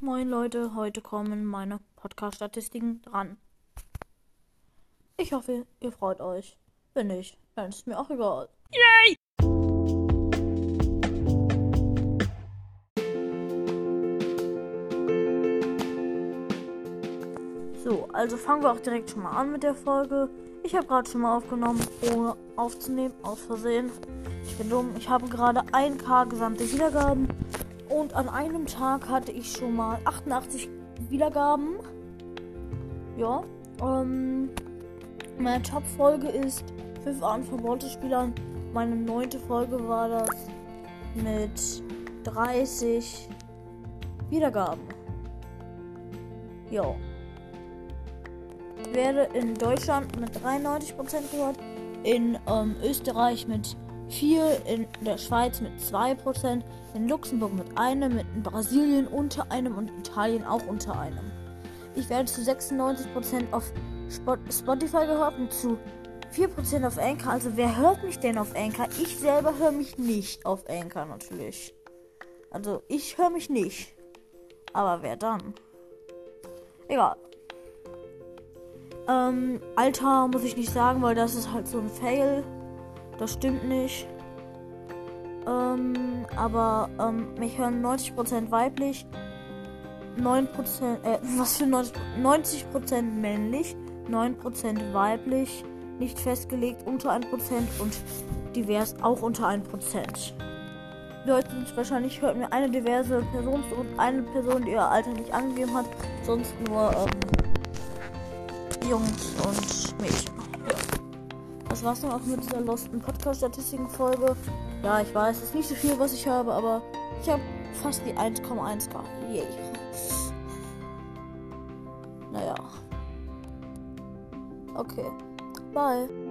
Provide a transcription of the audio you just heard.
Moin Leute, heute kommen meine Podcast-Statistiken dran. Ich hoffe, ihr freut euch. Wenn nicht, dann ist mir auch egal. Yay! So, also fangen wir auch direkt schon mal an mit der Folge. Ich habe gerade schon mal aufgenommen, ohne aufzunehmen, aus Versehen. Ich bin dumm. Ich habe gerade 1K gesamte Wiedergaben und an einem Tag hatte ich schon mal 88 Wiedergaben. Ja. Ähm, meine Top-Folge ist 5 Arten von Wortespielern. Meine neunte Folge war das mit 30 Wiedergaben. Ja. Ich werde in Deutschland mit 93% gehört, in ähm, Österreich mit 4, in der Schweiz mit 2%, in Luxemburg mit einem, in Brasilien unter einem und Italien auch unter einem. Ich werde zu 96% auf Spotify gehört und zu 4% auf Anchor. Also wer hört mich denn auf Anchor? Ich selber höre mich nicht auf Anchor natürlich. Also ich höre mich nicht. Aber wer dann? Egal. Ähm, Alter muss ich nicht sagen, weil das ist halt so ein Fail. Das stimmt nicht. Ähm, aber ähm, mich hören 90% weiblich, 9%, äh, was für 90%, 90% männlich, 9% weiblich, nicht festgelegt unter 1% und divers auch unter 1%. Leute wahrscheinlich hört mir eine diverse Person und eine Person, die ihr Alter nicht angegeben hat, sonst nur ähm, Jungs und das war's dann auch mit dieser Losten Podcast-Statistiken-Folge. Ja, ich weiß, es ist nicht so viel, was ich habe, aber ich habe fast die 1,1k. Yay. Naja. Okay. Bye.